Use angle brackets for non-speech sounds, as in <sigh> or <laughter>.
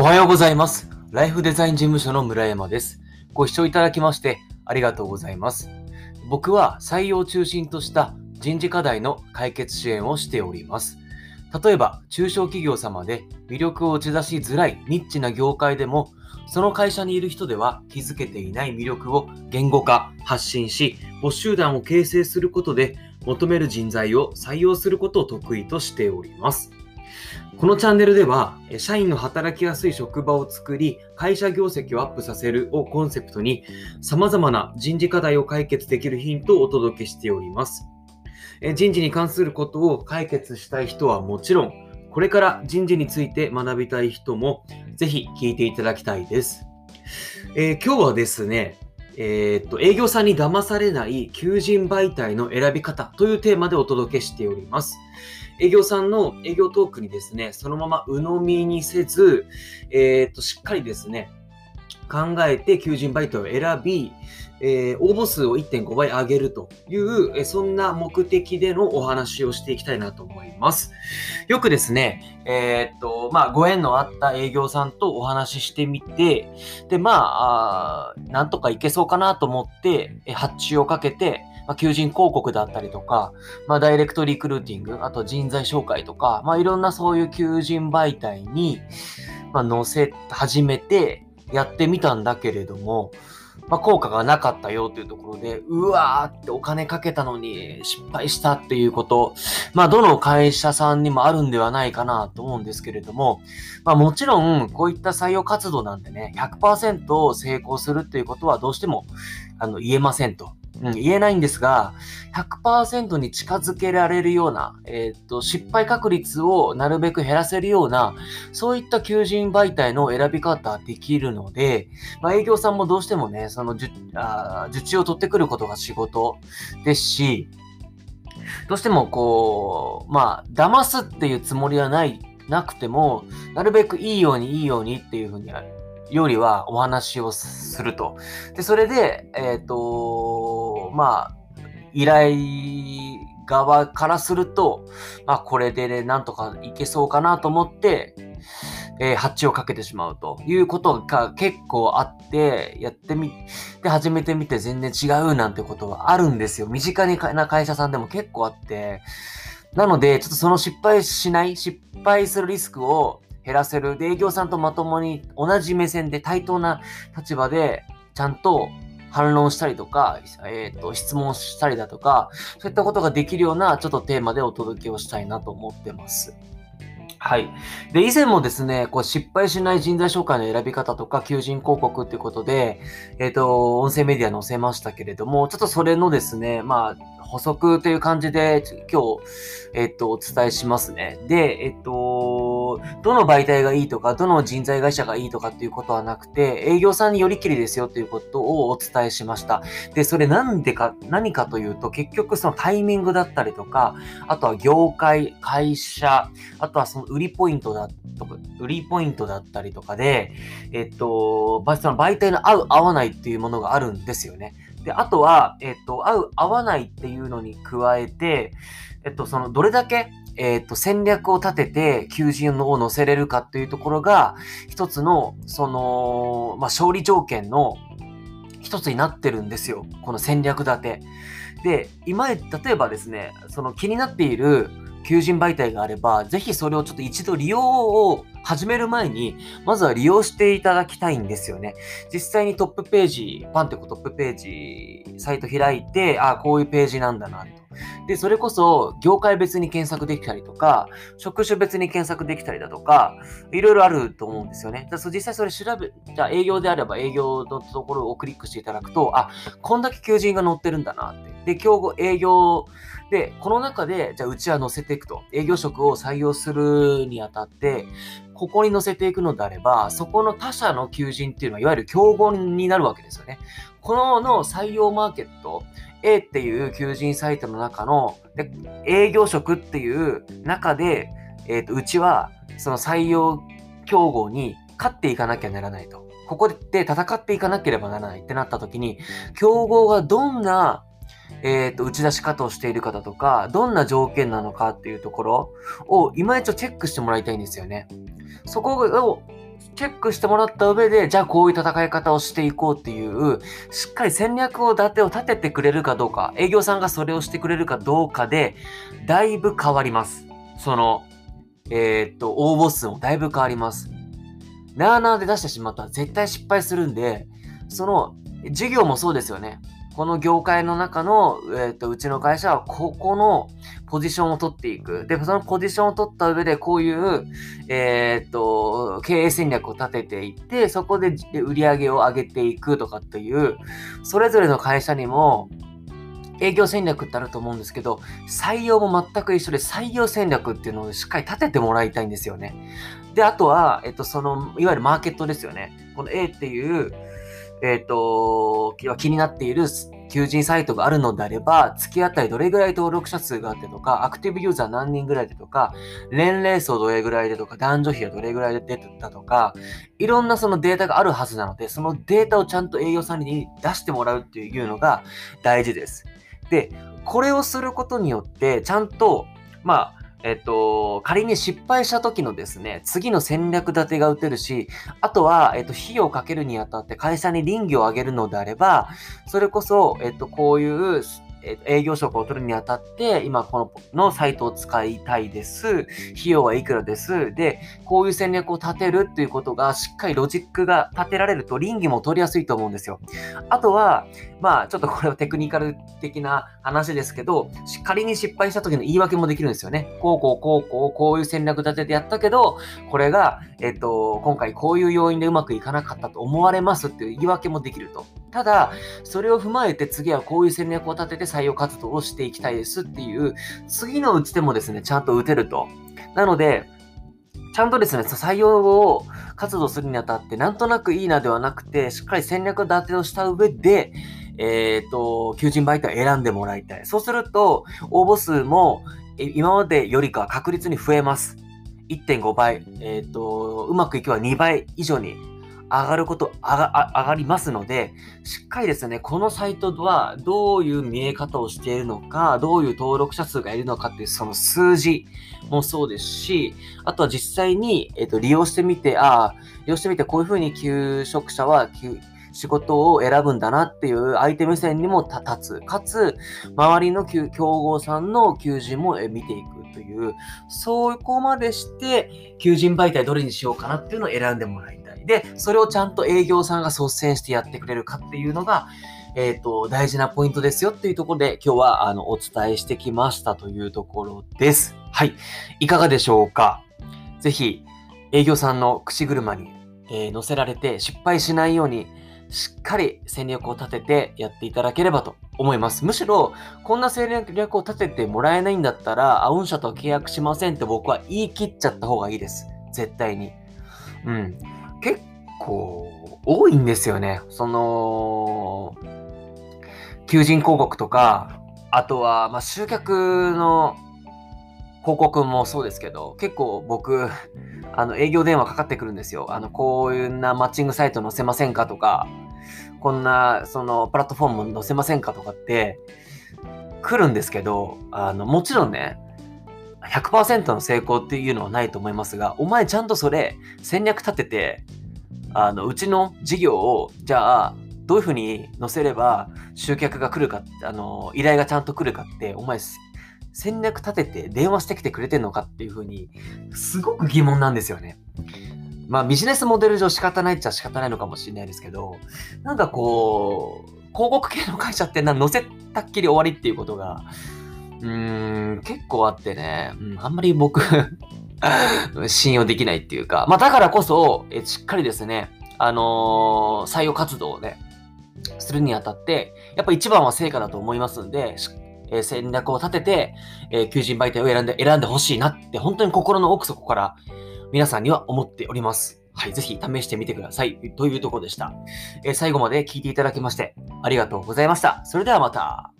おはようございます。ライフデザイン事務所の村山です。ご視聴いただきましてありがとうございます。僕は採用を中心とした人事課題の解決支援をしております。例えば、中小企業様で魅力を打ち出しづらいニッチな業界でも、その会社にいる人では気づけていない魅力を言語化、発信し、募集団を形成することで求める人材を採用することを得意としております。このチャンネルでは、社員の働きやすい職場を作り、会社業績をアップさせるをコンセプトに、様々な人事課題を解決できるヒントをお届けしております。人事に関することを解決したい人はもちろん、これから人事について学びたい人も、ぜひ聞いていただきたいです。えー今日はですね、えーっと、営業さんに騙されない求人媒体の選び方というテーマでお届けしております。営業さんの営業トークにですね、そのまま鵜呑みにせず、えーっと、しっかりですね、考えて求人媒体を選び、えー応募数を1.5倍上げるという、えーそんな目的でのお話をしていきたいなと思います。よくですね、えーっと、まあ、ご縁のあった営業さんとお話ししてみて、で、まあ、あなんとかいけそうかなと思って、え発注をかけて、まあ、求人広告だったりとか、まあ、ダイレクトリクルーティング、あと人材紹介とか、まあ、いろんなそういう求人媒体に、まあ、載せ始めてやってみたんだけれども、まあ、効果がなかったよというところで、うわーってお金かけたのに失敗したっていうこと、まあ、どの会社さんにもあるんではないかなと思うんですけれども、まあ、もちろん、こういった採用活動なんてね、100%成功するっていうことはどうしてもあの言えませんと。うん、言えないんですが、100%に近づけられるような、えーっと、失敗確率をなるべく減らせるような、そういった求人媒体の選び方できるので、まあ、営業さんもどうしてもね、その受あ受注を取ってくることが仕事ですし、どうしてもこう、まあ、騙すっていうつもりはない、なくても、なるべくいいようにいいようにっていうふうに、よりはお話をすると。で、それで、えっ、と、まあ、依頼側からすると、まあ、これでね、なんとかいけそうかなと思って、えー発注をかけてしまうということが結構あって、やってみ、で、始めてみて全然違うなんてことはあるんですよ。身近にかな会社さんでも結構あって。なので、ちょっとその失敗しない、失敗するリスクを減らせる。で、営業さんとまともに同じ目線で対等な立場で、ちゃんと反論したりとか、えっ、と、質問したりだとか、そういったことができるような、ちょっとテーマでお届けをしたいなと思ってます。はい。で、以前もですね、こう失敗しない人材紹介の選び方とか、求人広告っていうことで、えっ、と、音声メディア載せましたけれども、ちょっとそれのですね、まあ、補足という感じで、今日、えっ、と、お伝えしますね。で、えっ、と、どの媒体がいいとか、どの人材会社がいいとかっていうことはなくて、営業さんによりきりですよっていうことをお伝えしました。で、それなんでか、何かというと、結局そのタイミングだったりとか、あとは業界、会社、あとはその売りポイントだとか、売りポイントだったりとかで、えっと、その媒体の合う、合わないっていうものがあるんですよね。で、あとは、えっと、合う、合わないっていうのに加えて、えっと、その、どれだけ、えっと、戦略を立てて、求人を乗せれるかっていうところが、一つの、その、まあ、勝利条件の一つになってるんですよ。この戦略立て。で、今、例えばですね、その気になっている求人媒体があれば、ぜひそれをちょっと一度利用を始める前に、まずは利用していただきたいんですよね。実際にトップページ、パンテコトップページ、サイト開いて、あこういうページなんだな。で、それこそ、業界別に検索できたりとか、職種別に検索できたりだとか、いろいろあると思うんですよね。だから実際それ調べ、じゃあ営業であれば営業のところをクリックしていただくと、あ、こんだけ求人が載ってるんだなって。で、競合、営業で、この中で、じゃあうちは載せていくと。営業職を採用するにあたって、ここに載せていくのであれば、そこの他社の求人っていうのは、いわゆる競合になるわけですよね。このの採用マーケット、A っていう求人サイトの中の、で営業職っていう中で、えっ、と、うちは、その採用競合に勝っていかなきゃならないと。ここで戦っていかなければならないってなった時に、競合がどんなえっ、と、打ち出し方をしているかだとか、どんな条件なのかっていうところを、今一度チェックしてもらいたいんですよね。そこをチェックしてもらった上で、じゃあこういう戦い方をしていこうっていう、しっかり戦略を立てを立ててくれるかどうか、営業さんがそれをしてくれるかどうかで、だいぶ変わります。その、えー、っと、応募数もだいぶ変わります。なーなーで出してしまったら絶対失敗するんで、その、授業もそうですよね。この業界の中の、えっ、ー、と、うちの会社はここのポジションを取っていく。で、そのポジションを取った上で、こういう、えっ、ー、と、経営戦略を立てていって、そこで売り上げを上げていくとかっていう、それぞれの会社にも、営業戦略ってあると思うんですけど、採用も全く一緒で採用戦略っていうのをしっかり立ててもらいたいんですよね。で、あとは、えっと、その、いわゆるマーケットですよね。この A っていう、えっ、ー、と、気になっている求人サイトがあるのであれば、月あたりどれぐらい登録者数があってとか、アクティブユーザー何人ぐらいでとか、年齢層どれぐらいでとか、男女比はどれぐらいで出たとか、いろんなそのデータがあるはずなので、そのデータをちゃんと営業さんに出してもらうっていうのが大事です。で、これをすることによって、ちゃんと、まあ、えっと、仮に失敗した時のですね、次の戦略立てが打てるし、あとは、えっと、費用をかけるにあたって会社に臨機を上げるのであれば、それこそ、えっと、こういう、え営業職を取るにあたって、今こののサイトを使いたいです。費用はいくらです。で、こういう戦略を立てるっていうことが、しっかりロジックが立てられると、倫理も取りやすいと思うんですよ。あとは、まあ、ちょっとこれはテクニカル的な話ですけど、仮に失敗した時の言い訳もできるんですよね。こうこうこうこう、こういう戦略立ててやったけど、これが、えっと、今回こういう要因でうまくいかなかったと思われますっていう言い訳もできると。ただ、それを踏まえて次はこういう戦略を立てて採用活動をしていきたいですっていう、次の打ち手もですね、ちゃんと打てると。なので、ちゃんとですね、採用を活動するにあたって、なんとなくいいなではなくて、しっかり戦略立てをした上で、えっ、ー、と、求人媒体を選んでもらいたい。そうすると、応募数も今までよりか確率に増えます。1.5倍、えっ、ー、と、うまくいけば2倍以上に上がること、上が上がりますので、しっかりですね、このサイトはどういう見え方をしているのか、どういう登録者数がいるのかっていうその数字もそうですし、あとは実際に、えーと、利用してみて、ああ、利用してみてこういうふうに求職者は仕事を選ぶんだなっていう相手目線にも立つ。かつ、周りの競合さんの求人も見ていくという、そこまでして、求人媒体どれにしようかなっていうのを選んでもらいで、それをちゃんと営業さんが率先してやってくれるかっていうのが、えっ、ー、と、大事なポイントですよっていうところで今日はあのお伝えしてきましたというところです。はい。いかがでしょうか？ぜひ、営業さんの口車に、えー、乗せられて失敗しないように、しっかり戦略を立ててやっていただければと思います。むしろ、こんな戦略を立ててもらえないんだったら、あ、御社と契約しませんって僕は言い切っちゃった方がいいです。絶対に。うん。結構多いんですよね。その、求人広告とか、あとは、まあ、集客の広告もそうですけど、結構僕、あの、営業電話かかってくるんですよ。あの、こういうなマッチングサイト載せませんかとか、こんな、その、プラットフォーム載せませんかとかって、来るんですけど、あの、もちろんね、100%の成功っていうのはないと思いますが、お前ちゃんとそれ戦略立てて、あの、うちの事業を、じゃあ、どういうふうに載せれば集客が来るか、あの、依頼がちゃんと来るかって、お前、戦略立てて電話してきてくれてんのかっていうふうに、すごく疑問なんですよね。まあビジネスモデル上仕方ないっちゃ仕方ないのかもしれないですけど、なんかこう、広告系の会社ってな載せたっきり終わりっていうことが、うーん、結構あってね、うん、あんまり僕 <laughs> 信用できないっていうか、まあだからこそ、えしっかりですね、あのー、採用活動をね、するにあたって、やっぱ一番は成果だと思いますんで、えー、戦略を立てて、えー、求人媒体を選んで、選んでほしいなって、本当に心の奥底から皆さんには思っております。はい、ぜひ試してみてください。というところでした。えー、最後まで聞いていただきまして、ありがとうございました。それではまた。